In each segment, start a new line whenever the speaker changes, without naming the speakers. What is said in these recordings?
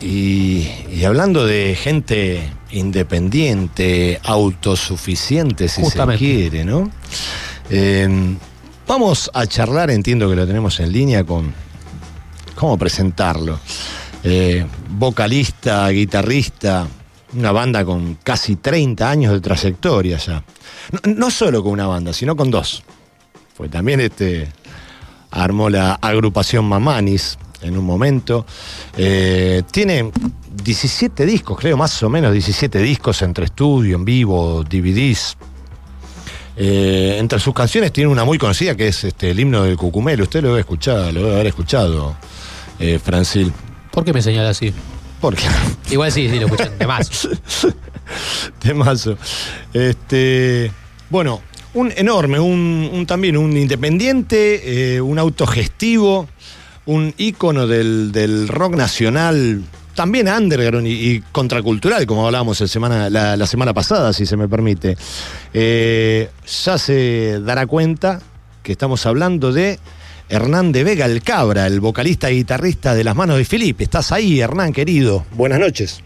Y, y hablando de gente independiente, autosuficiente, si
Justamente.
se quiere, ¿no? Eh, vamos a charlar, entiendo que lo tenemos en línea con. ¿Cómo presentarlo? Eh, vocalista, guitarrista, una banda con casi 30 años de trayectoria ya. No, no solo con una banda, sino con dos. Pues también este armó la agrupación Mamanis en un momento. Eh, tiene 17 discos, creo, más o menos 17 discos entre estudio, en vivo, DVDs. Eh, entre sus canciones tiene una muy conocida que es este, el himno del Cucumelo. Usted lo debe escuchar, lo debe haber escuchado, eh, Francil.
¿Por qué me señala así?
¿Por qué?
Igual sí, sí, lo escuchan. De más.
Temazo. Este, bueno, un enorme, un, un también un independiente, eh, un autogestivo, un ícono del, del rock nacional, también underground y, contracultural, como hablábamos el semana, la, semana pasada, si se me permite. Eh, ya se dará cuenta que estamos hablando de Hernán de Vega el Cabra, el vocalista y guitarrista de Las Manos de Felipe. Estás ahí, Hernán, querido. Buenas noches.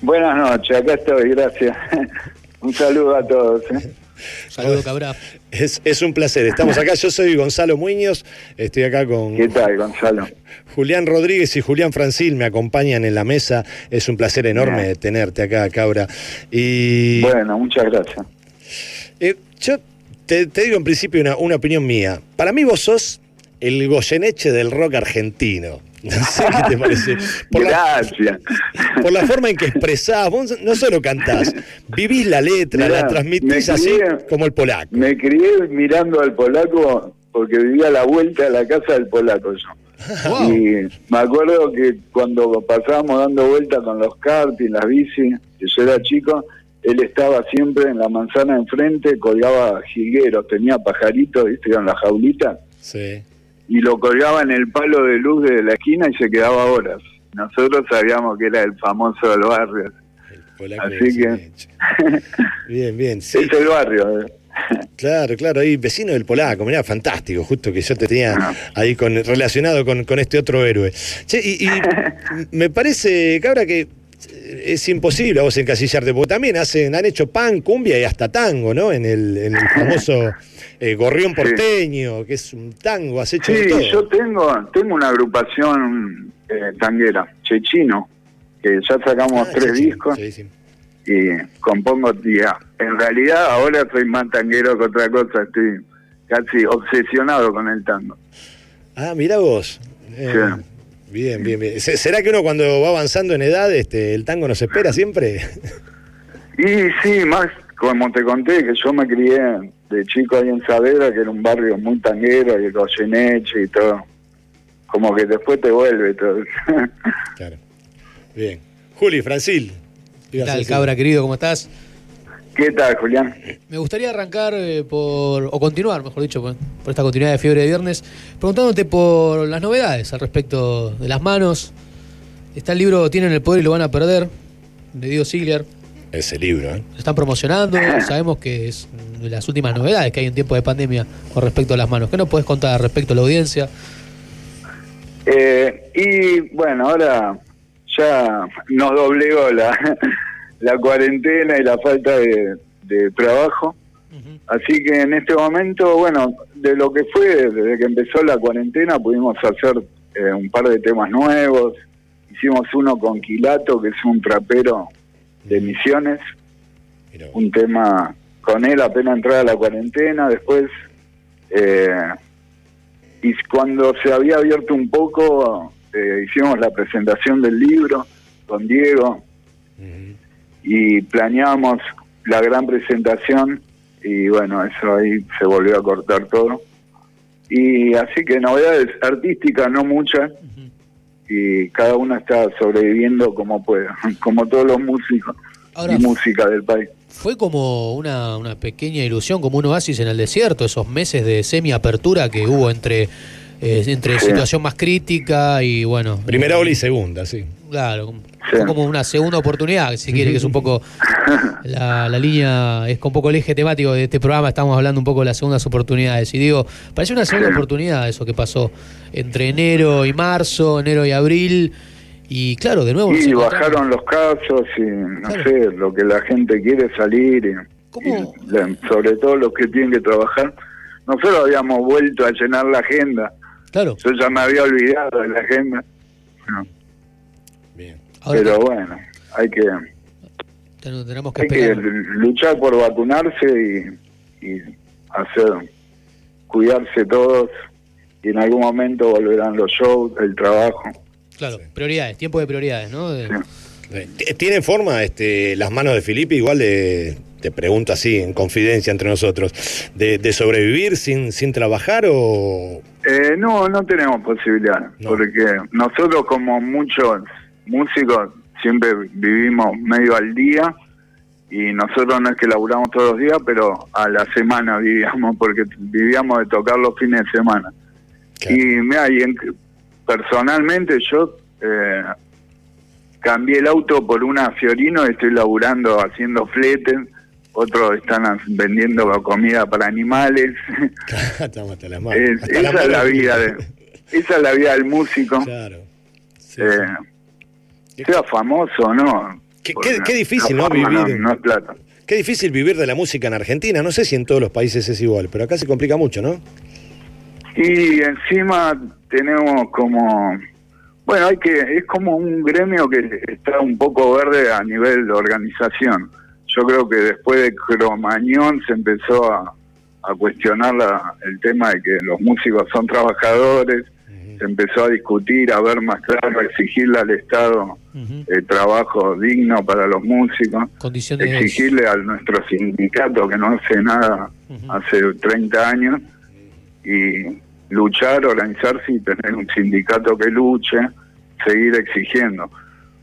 Buenas noches, acá estoy, gracias. Un saludo a todos. ¿eh?
Saludo, cabra.
Es, es un placer. Estamos acá. Yo soy Gonzalo Muñoz. Estoy acá con
¿Qué tal, Gonzalo?
Julián Rodríguez y Julián Francil. Me acompañan en la mesa. Es un placer enorme
Bien.
tenerte acá, Cabra. Y
Bueno, muchas gracias.
eh, yo te, te digo en principio una, una opinión mía. Para mí vos sos el Goyeneche del rock argentino. No sé qué te parece. Por la,
Gracias.
por la forma en que expresás, vos no solo cantás, vivís la letra,
Mirá,
la transmitís
me
así
crié-
como el polaco.
Me crié mirando al polaco porque vivía a la vuelta de la casa del polaco yo.
Wow.
Y me acuerdo que cuando pasábamos dando vueltas con los karting, las bici, que yo era chico, él estaba siempre en la manzana enfrente, colgaba jilgueros, tenía pajaritos, viste, en la jaulita,
Sí.
Y lo colgaba en el palo de luz de la esquina y se quedaba horas. Nosotros sabíamos que era el famoso del barrio.
El polaco
Así
Goyeneche. Bien, bien. Sí,
Es el barrio. eh.
claro, claro. Ahí, vecino del polaco, mirá, fantástico. Justo que yo te tenía ahí con, relacionado con, con este otro héroe. Che, y, y me parece, cabra, que es imposible a vos encasillarte, porque también hacen, han hecho pan, cumbia y hasta tango, ¿no? En el, en el famoso eh, Gorrión Porteño, que es un tango, has hecho de
Sí,
todo.
yo tengo tengo una agrupación eh, tanguera, Chechino, que ya sacamos
Ah,
tres discos
sí,
y compongo tía. En realidad ahora soy más tanguero que otra cosa, estoy casi obsesionado con el tango.
Ah, mira vos. Eh,
Sí.
Bien, bien, bien. Se- ¿Será que uno cuando va avanzando en edad, este, el tango nos espera siempre?
Y sí, más como te conté, que yo me crié de chico ahí en Saavedra, que era un barrio muy tanguero, y Goyeneche y todo. Como que después te vuelve todo.
Claro. Bien. Juli, Francil.
¿Qué tal, cabra querido? ¿Cómo estás?
¿Qué tal, Julián?
Me gustaría arrancar eh, por, o continuar, mejor dicho, por, por esta continuidad de Fiebre de Viernes, preguntándote por las novedades al respecto de las manos. Está el libro Tienen el poder y lo van a perder, de Diego Ziegler.
Ese libro, ¿eh?
Lo están promocionando, sabemos que es de las últimas novedades que hay en tiempo de pandemia con respecto a las manos. ¿Qué nos puedes contar respecto a la audiencia?
Eh, y bueno, ahora ya nos doblegó la, la cuarentena y la falta de, de trabajo. Así que en este momento, bueno, de lo que fue desde que empezó la cuarentena, pudimos hacer eh, un par de temas nuevos. Hicimos uno con Quilato, que es un trapero de Misiones, un tema con él apenas entrada la cuarentena. Después, eh, y cuando se había abierto un poco, eh, hicimos la presentación del libro con Diego y planeamos la gran presentación y bueno, eso ahí se volvió a cortar todo. Y así que novedades artísticas no muchas y cada uno está sobreviviendo como puede, como todos los músicos
Ahora-
y música del país.
Fue como una, una pequeña ilusión, como un oasis en el desierto, esos meses de semi-apertura que hubo entre, eh, entre
Sí.
situación más crítica y bueno.
Primera ola y segunda, sí.
Claro,
Sí.
como una segunda oportunidad, si quiere, que es un poco la, la línea, es con un poco el eje temático de este programa, estamos hablando un poco de las segundas oportunidades. Y digo, parece una segunda
Sí.
oportunidad eso que pasó entre enero y marzo, enero y abril, Y claro, de nuevo...
Y bajaron los casos y no sé, lo que la gente quiere salir y, sobre todo los que tienen que trabajar. Nosotros habíamos vuelto a llenar la agenda.
Claro.
Yo ya me había olvidado de la agenda. Pero bueno, hay que...
Tenemos que,
hay que luchar por vacunarse y, y hacer cuidarse todos y en algún momento volverán los shows, el trabajo.
Claro, prioridades, tiempo de prioridades, ¿no?
¿Tiene forma este, las manos de Felipe, igual de, te pregunto así, en confidencia entre nosotros, de, sobrevivir sin, sin trabajar o...?
Eh, no, no tenemos posibilidad, porque nosotros como muchos músicos siempre vivimos medio al día y nosotros no es que laburamos todos los días, pero a la semana vivíamos, porque vivíamos de tocar los fines de semana. Y mira, y personalmente yo eh, cambié el auto por una Fiorino, estoy laburando haciendo fletes, otros están vendiendo comida para animales. esa es la vida de, esa es la vida del músico. Claro. Eh, sea famoso, ¿no?
Qué, difícil, ¿no? Vivir. No, es plata. Qué difícil vivir de la música en Argentina. No sé si en todos los países es igual, pero acá se complica mucho, ¿no?
Y encima tenemos como. Bueno, hay que es como un gremio que está un poco verde a nivel de organización. Yo creo que después de Cromañón se empezó a, a cuestionar la, el tema de que los músicos son trabajadores, se empezó a discutir, a ver más claro, a exigirle al Estado el trabajo digno para los músicos, exigirle a nuestro sindicato que no hace nada hace 30 años y luchar, organizarse y tener un sindicato que luche, seguir exigiendo.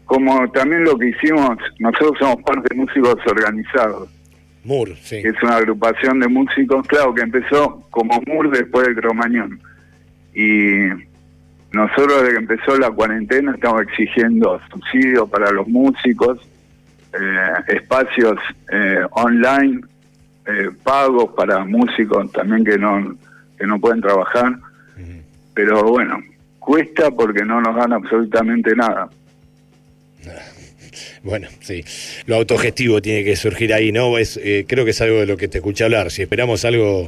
Como también lo que hicimos, nosotros somos parte de Músicos Organizados.
MUR, sí.
Que es una agrupación de músicos, claro, que empezó como MUR después del Cromañón. Y nosotros desde que empezó la cuarentena estamos exigiendo subsidios para los músicos, eh, espacios eh, online, eh, pagos para músicos también que no, que no pueden trabajar. Pero bueno, cuesta porque no nos dan absolutamente nada.
Bueno, sí, lo autogestivo tiene que surgir ahí, ¿no? Es, creo que es algo de lo que te escuché hablar. Si esperamos algo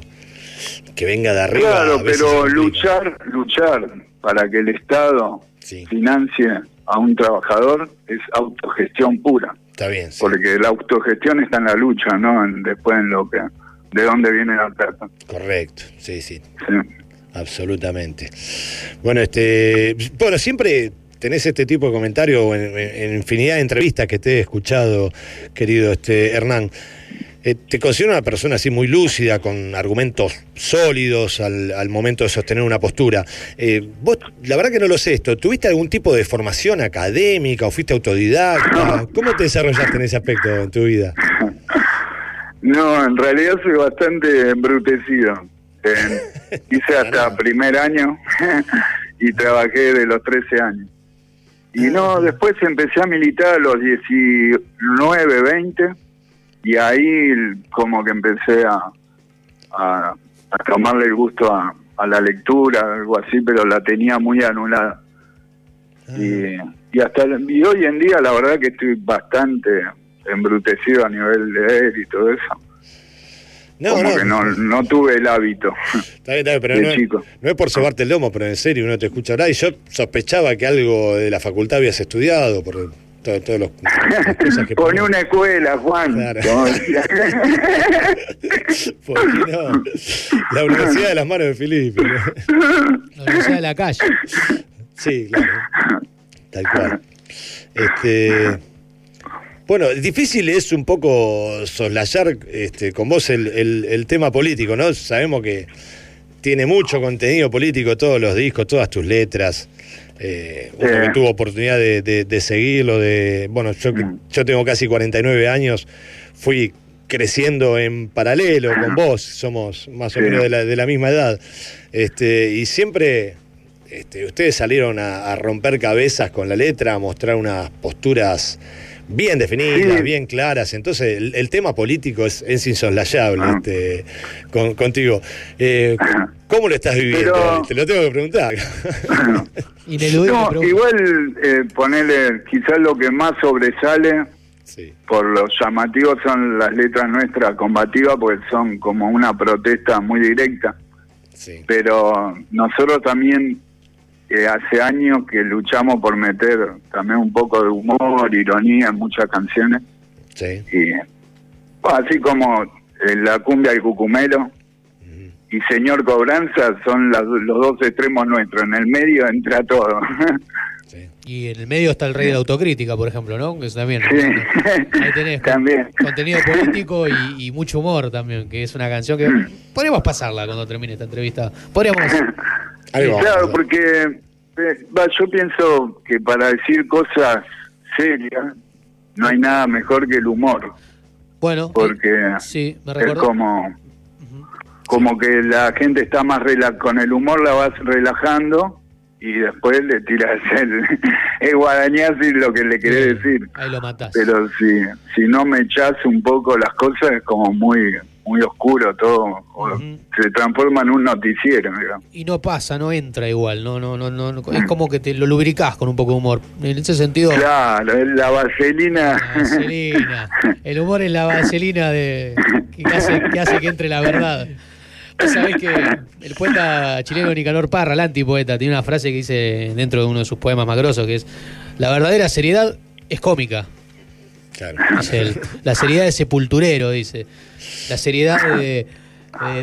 que venga de arriba.
Claro, pero luchar, luchar para que el Estado financie a un trabajador es autogestión pura.
Está bien.
Porque la autogestión está en la lucha, ¿no? después en lo que de dónde viene la plata.
Correcto, sí, sí. Absolutamente. Bueno, este, bueno, siempre tenés este tipo de comentarios en, en, infinidad de entrevistas que te he escuchado, querido este Hernán. Eh, te considero una persona así muy lúcida, con argumentos sólidos al, momento de sostener una postura. Eh, vos, la verdad que no lo sé esto, ¿tuviste algún tipo de formación académica o fuiste autodidacta? ¿Cómo te desarrollaste en ese aspecto en tu vida?
No, en realidad soy bastante embrutecido. hice hasta primer año y trabajé de los 13 años. Y no, después empecé a militar a los 19, 20 y ahí como que empecé a, a, tomarle el gusto a, la lectura, algo así, pero la tenía muy anulada. Ah. Y, y hasta y hoy en día la verdad que estoy bastante embrutecido a nivel de leer y todo eso. No, no. que no, no tuve el hábito.
Está bien, está bien, pero no, no, es por sobarte el lomo, pero en serio uno te escucha hablar y yo sospechaba que algo de la facultad habías estudiado, por, todos los
Pone una escuela, Juan.
¿Por qué no? La Universidad de las Manos de Felipe.
La Universidad de la Calle.
Sí, claro. Tal cual. Este. Bueno, difícil es un poco soslayar este, con vos el, el tema político, ¿no? Sabemos que tiene mucho contenido político, todos los discos, todas tus letras. Eh, uno que tuvo oportunidad de, seguirlo, de, bueno, yo, mm. yo tengo casi 49 años, fui creciendo en paralelo con vos, somos más o menos de la, misma edad, este, y siempre este, ustedes salieron a, romper cabezas con la letra, a mostrar unas posturas bien definidas, bien claras. Entonces, el, tema político es, es insoslayable ah. este, contigo. Eh, ¿Cómo lo estás viviendo? Te lo tengo que preguntar.
igual eh, ponerle, quizás lo que más sobresale por los llamativos son las letras nuestras combativas, porque son como una protesta muy directa. Pero nosotros también eh, hace años que luchamos por meter también un poco de humor, ironía en muchas canciones. Sí. Y así como eh, la cumbia del cucumelo y Señor Cobranza son los dos extremos nuestros. En el medio entra todo.
Y en el medio está el rey de la autocrítica, por ejemplo, ¿no? Que también. Ahí tenés contenido político y, mucho humor también, que es una canción que podríamos pasarla cuando termine esta entrevista. Podríamos.
claro, porque eh, yo pienso que para decir cosas serias no hay nada mejor que el humor.
Bueno,
porque
sí, me
es como como que la gente está más rela con el humor la vas relajando y después le tiras el, el guadañazo y lo que le querés decir.
Ahí lo matás.
Pero si, si no me echás un poco las cosas es como muy muy oscuro todo, se transforma en un noticiero.
Y no pasa, no entra igual, no, no, no, no, es como que te lo lubricás con un poco de humor. En ese sentido.
Claro, la vaselina.
La vaselina. El humor es la vaselina de que hace que, hace que entre la verdad. Vos sabés que el poeta chileno Nicanor Parra, el antipoeta, tiene una frase que dice dentro de uno de sus poemas más grosos, que es, la verdadera seriedad es cómica. Claro. la seriedad de sepulturero, dice. La seriedad de,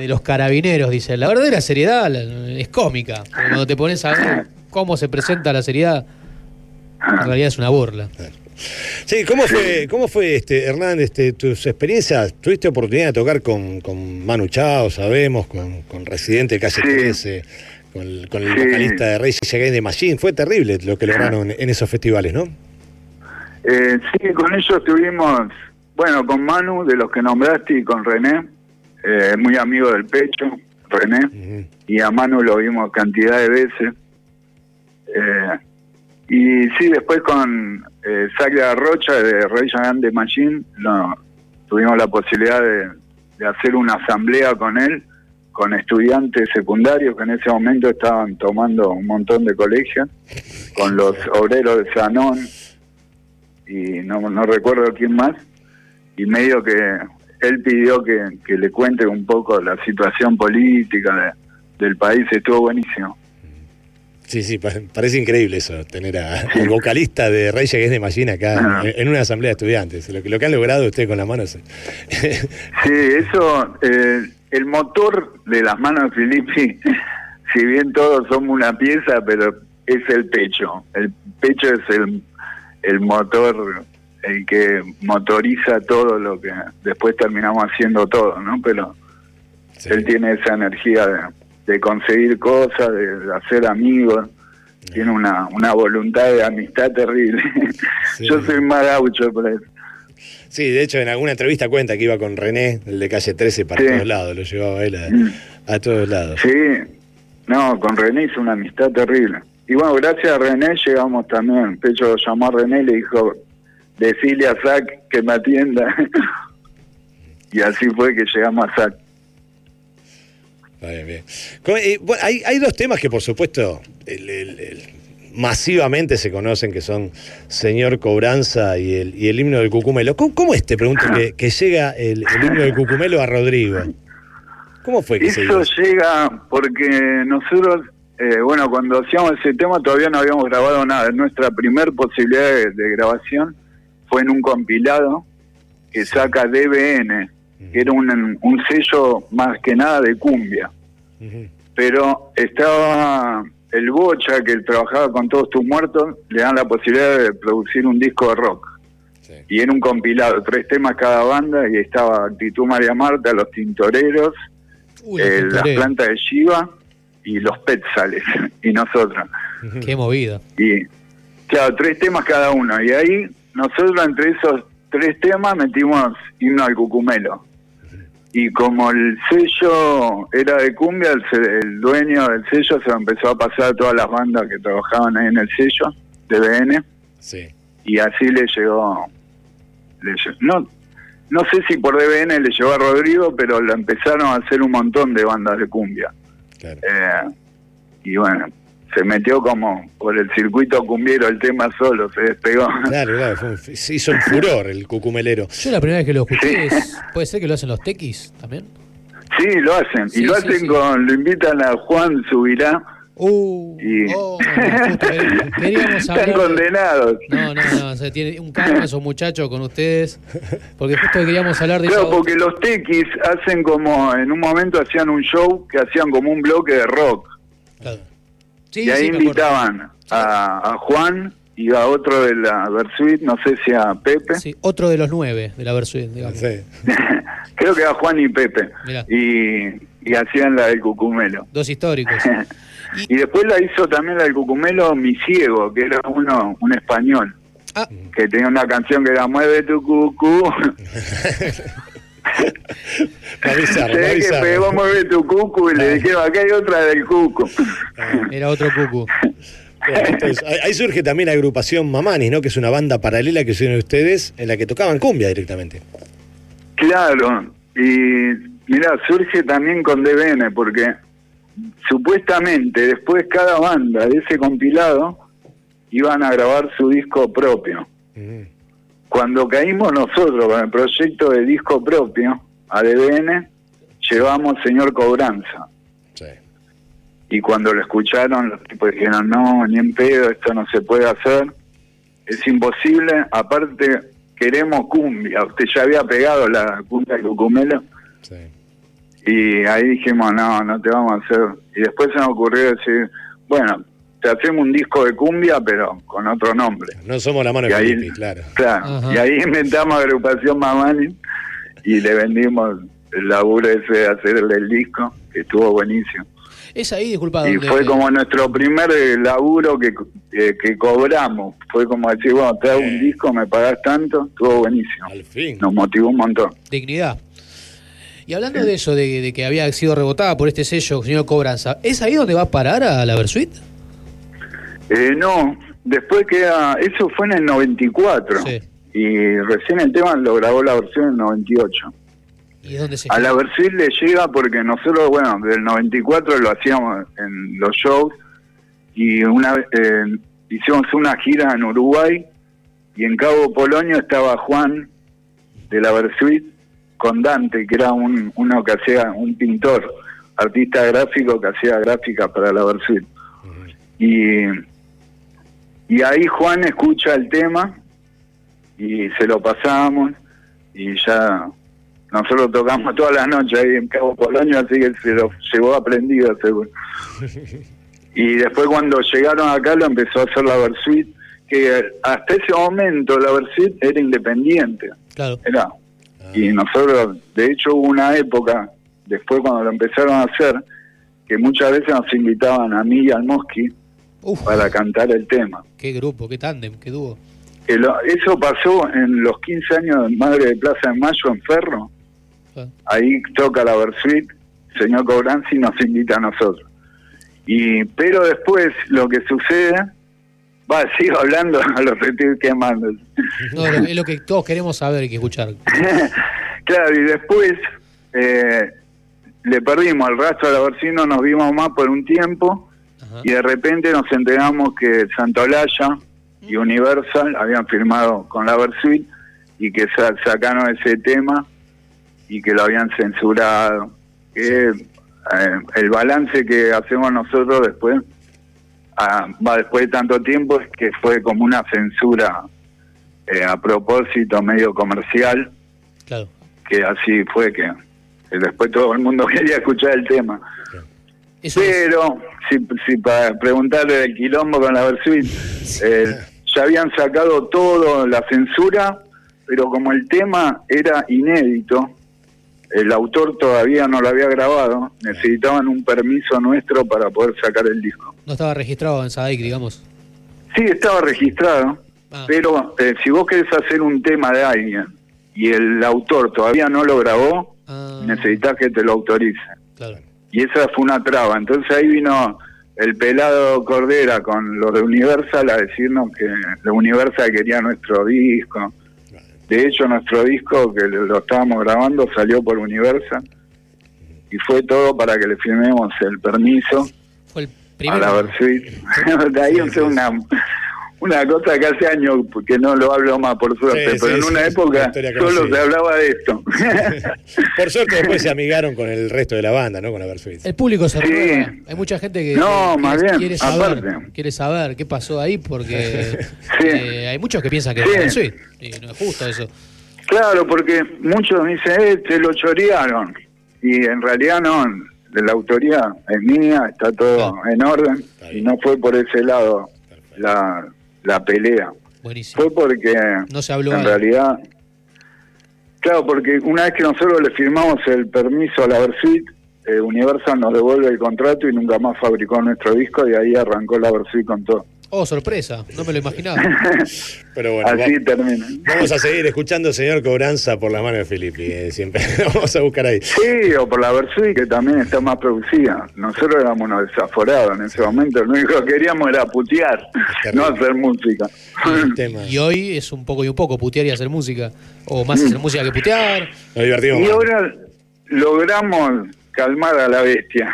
los carabineros, dice. La verdadera seriedad es cómica. Cuando te pones a ver cómo se presenta la seriedad, en realidad es una burla.
Sí, ¿cómo fue, cómo fue este, Hernán, este, tus experiencias? ¿Tuviste oportunidad de tocar con, con Manu Chao, sabemos, con, con Residente Calle 13, con, el, vocalista de Rey Again de Machine? Fue terrible lo que lograron en esos festivales, ¿no?
Eh, sí, con ellos tuvimos, bueno, con Manu, de los que nombraste, y con René, eh, muy amigo del pecho, René, y a Manu lo vimos cantidad de veces. Eh, y sí, después con eh, Rocha de Rey de Machine, tuvimos la posibilidad de, hacer una asamblea con él, con estudiantes secundarios que en ese momento estaban tomando un montón de colegios, con los obreros de Sanón y no, no recuerdo quién más, y medio que él pidió que, le cuente un poco la situación política del país, estuvo buenísimo.
Sí, sí, parece increíble eso, tener a un vocalista de Rey es de Machine acá en, una asamblea de estudiantes. Lo que, lo que han logrado ustedes con las manos.
sí, eso, eh, el motor de las manos de Filippi, si bien todos somos una pieza, pero es el pecho. El pecho es el, el motor, el que motoriza todo lo que después terminamos haciendo todo, ¿no? Pero él tiene esa energía de de conseguir cosas, de, hacer amigos. Tiene una, una voluntad de amistad terrible. Yo soy más gaucho por eso.
Sí, de hecho en alguna entrevista cuenta que iba con René, el de calle 13, para todos lados, lo llevaba él mm. a, todos lados.
Sí, no, con René hizo una amistad terrible. Y bueno, gracias a René llegamos también. Pecho llamó a René y le dijo, decile a Zach que me atienda. y así fue que llegamos a Zach.
Bien, eh, hay, hay, dos temas que, por supuesto, masivamente se conocen, que son Señor Cobranza y el, y el himno del Cucumelo. ¿Cómo, es, te pregunto, que, llega el, himno del Cucumelo a Rodrigo? ¿Cómo fue que
Eso llega porque nosotros, eh, bueno, cuando hacíamos ese tema todavía no habíamos grabado nada. Nuestra primer posibilidad de, grabación fue en un compilado que saca DBN que era un, un sello más que nada de cumbia. Pero estaba el Bocha, que trabajaba con todos tus muertos, le dan la posibilidad de producir un disco de rock. Y era un compilado, tres temas cada banda, y estaba Actitud María Marta, Los Tintoreros, eh, Las Plantas de Shiva y Los Petzales, y nosotros.
Qué movida.
Y, claro, tres temas cada uno. Y ahí, nosotros entre esos tres temas metimos Himno al Cucumelo y como el sello era de cumbia, el, dueño del sello se empezó a pasar a todas las bandas que trabajaban ahí en el sello de BN. Sí. Y así le llegó le no, no sé si por DBN le llevó a Rodrigo, pero lo empezaron a hacer un montón de bandas de cumbia.
Claro.
Eh, y bueno, se metió como por el circuito cumbiero el tema solo, se despegó.
Claro, claro, fue se hizo un furor el cucumelero.
Yo la primera vez que lo escuché, es- puede ser que lo hacen los tequis también.
Sí, lo hacen.
Sí,
y lo
sí,
hacen
sí.
con, lo invitan a Juan Subirá
Uh,
y
oh, queríamos
están condenados.
No, no, no, o sea, tiene un karma esos muchachos con ustedes. Porque justo queríamos hablar de
Claro,
esa-
porque los tequis hacen como, en un momento hacían un show que hacían como un bloque de rock.
Claro. Sí,
y ahí
sí,
invitaban a, a Juan y a otro de la Versuit, no sé si a Pepe.
Sí, otro de los nueve de la Versuit, digamos.
Sí.
Creo que a Juan y Pepe.
Mirá.
Y, y hacían la del Cucumelo.
Dos históricos.
Y después la hizo también la del Cucumelo Mi Ciego, que era uno un español,
Ah,
que tenía una canción que era Mueve tu
avisarlo,
Se ve que pegó Mueve tu cucu y le dijeron, acá hay otra del cucu.
era otro cucu.
Bueno, entonces, ahí- ahí surge también la agrupación Mamanis, ¿no? Que es una banda paralela que hicieron ustedes en la que tocaban cumbia directamente.
Claro, y mira, surge también con DBN, porque supuestamente después cada banda de ese compilado iban a grabar su disco propio.
Mm,
Cuando caímos nosotros con el proyecto de disco propio a DBN, llevamos Señor Cobranza.
sí.
Y cuando lo escucharon, los tipos dijeron, no, ni en pedo, esto no se puede hacer. Es imposible. Aparte, queremos cumbia. Usted ya había pegado la cumbia de Cucumelo.
sí.
Y ahí dijimos, no, no te vamos a hacer. Y después se nos ocurrió decir, bueno, te hacemos un disco de cumbia, pero con otro nombre.
No somos la mano
Y
de
ahí,
Felipe, claro.
claro,
Ajá.
y ahí inventamos agrupación Mamani y le vendimos el laburo ese de hacerle el disco, que estuvo buenísimo.
Es ahí, disculpa.
Y fue como nuestro primer eh, laburo que, eh, que cobramos. Fue como decir, bueno, te hago un disco, me pagás tanto, estuvo buenísimo.
Al fin.
Nos motivó un montón.
Dignidad. Y hablando de eso, de, de que había sido rebotada por este sello, señor Cobranza, ¿es ahí donde va a parar a la Versuit?
Eh, no, después queda, eso fue en el 94.
Sí.
Y recién el tema lo grabó la versión en el 98.
¿Y es donde se
A la versión le llega porque nosotros, bueno, del 94 lo hacíamos en los shows y una vez eh, hicimos una gira en Uruguay y en Cabo Polonio estaba Juan de la Versuit con Dante, que era un, uno que hacía, un pintor, artista gráfico que hacía gráfica para la Versuit. Y, y ahí Juan escucha el tema y se lo pasamos y ya nosotros tocamos todas las noches ahí en Cabo Polonio, así que se lo llevó aprendido seguro. Y después cuando llegaron acá lo empezó a hacer la Versuit, que hasta ese momento la Versuit era independiente,
Claro.
era. Y nosotros, de hecho hubo una época, después cuando lo empezaron a hacer, que muchas veces nos invitaban a mí y al Mosqui
Uf,
para cantar el tema.
qué grupo, qué tándem, qué dúo.
Eso pasó en los 15 años de Madre de Plaza de Mayo en Ferro.
Ah,
Ahí toca la Versuit, señor Cobranzi nos invita a nosotros. Y pero después lo que sucede, va, sigo hablando, los estoy quemando.
No, es lo- lo que todos queremos saber y que escuchar.
claro, y después eh, le perdimos el rastro a la Versuit, no nos vimos más por un tiempo.
Ajá.
Y de repente nos enteramos que Santolaya y Universal habían firmado con la Versuit y que sa- sacaron ese tema y que lo habían censurado. Que eh, el balance que hacemos nosotros después, ah, va después de tanto tiempo, es que fue como una censura eh, a propósito, medio comercial,
Claro.
que así fue que, que después todo el mundo quería escuchar el tema.
Eso es-
Pero, si, si para preguntarle del quilombo con la Versuit, eh, ya habían sacado todo, la censura, pero como el tema era inédito, el autor todavía no lo había grabado, necesitaban un permiso nuestro para poder sacar el disco.
No estaba registrado en SADIC, digamos.
Sí, estaba registrado,
Ah.
pero eh, si vos querés hacer un tema de alguien y el autor todavía no lo grabó,
Ah,
necesitas que te lo autorice.
claro.
y esa fue una traba. Entonces ahí vino el pelado Cordera con los de Universal a decirnos que los Universal quería nuestro disco De hecho, nuestro disco que lo estábamos grabando salió por Universal y fue todo para que le firmemos el permiso
El
a
primero.
la Versuit. De ahí
Sí,
es
sí,
una, una cosa que hace años que no lo hablo más, por suerte,
Sí,
pero
sí,
en una
sí,
época
una
solo se hablaba de esto.
Por suerte después se amigaron con el resto de la banda, ¿no? Con la Versuit.
El público se
Sí.
renueva. Hay mucha gente que,
No,
que
más
quiere,
bien,
quiere saber,
aparte.
quiere saber qué pasó ahí porque
Sí.
eh, hay muchos que piensan que
Sí.
es Versuit, y no es justo eso.
Claro, porque muchos dicen, eh, te lo chorearon. Y en realidad no, la autoría es mía, está todo
Claro.
en orden.
Está
Y no fue por ese lado la, la pelea.
Buenísimo.
Fue porque
No se habló
en realidad... Claro, porque una vez que nosotros le firmamos el permiso a la Versuit, eh, Universal nos devuelve el contrato y nunca más fabricó nuestro disco y ahí arrancó la Versuit con todo.
Oh, sorpresa, no me lo imaginaba.
Pero bueno,
Así
va-
termina.
vamos a seguir escuchando señor Cobranza por la mano de Filippi. eh, siempre vamos a buscar ahí.
Sí, o por la Versuit, que también está más producida. Nosotros éramos unos desaforados en ese momento. Lo único que queríamos era putear, no hacer música.
Y hoy es un poco y un poco putear y hacer música. O más hacer música que putear.
Nos divertimos
Y
más.
ahora logramos calmar a la bestia.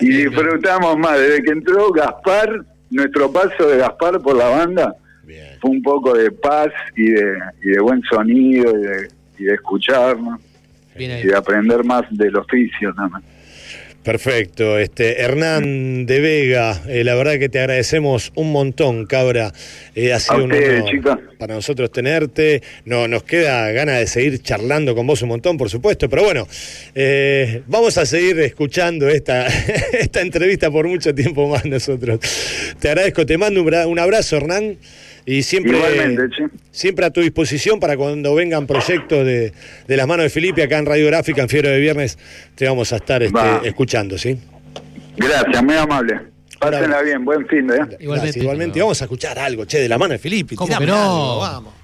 y disfrutamos más. Desde que entró Gaspar, nuestro paso de Gaspar por la banda
Bien.
fue un poco de paz y de, y de buen sonido y de, y de escucharnos y de aprender más del oficio también.
Perfecto. Este, Hernán de Vega, eh, la verdad que te agradecemos un montón, cabra. Eh, ha sido un honor para nosotros tenerte. No, nos queda ganas de seguir charlando con vos un montón, por supuesto. Pero bueno, eh, vamos a seguir escuchando esta, esta entrevista por mucho tiempo más nosotros. Te agradezco, te mando un abrazo, Hernán. Y siempre, siempre a tu disposición para cuando vengan proyectos de, de las manos de Felipe acá en Radiográfica, en Fiebre de Viernes, te vamos a estar este,
Va.
escuchando, ¿sí?
Gracias, muy amable. Pásenla bien, buen fin de. ¿eh?
Igualmente.
Gracias, igualmente. Vamos a escuchar algo, che, de la mano de Felipe.
¿Cómo que no?
algo, vamos.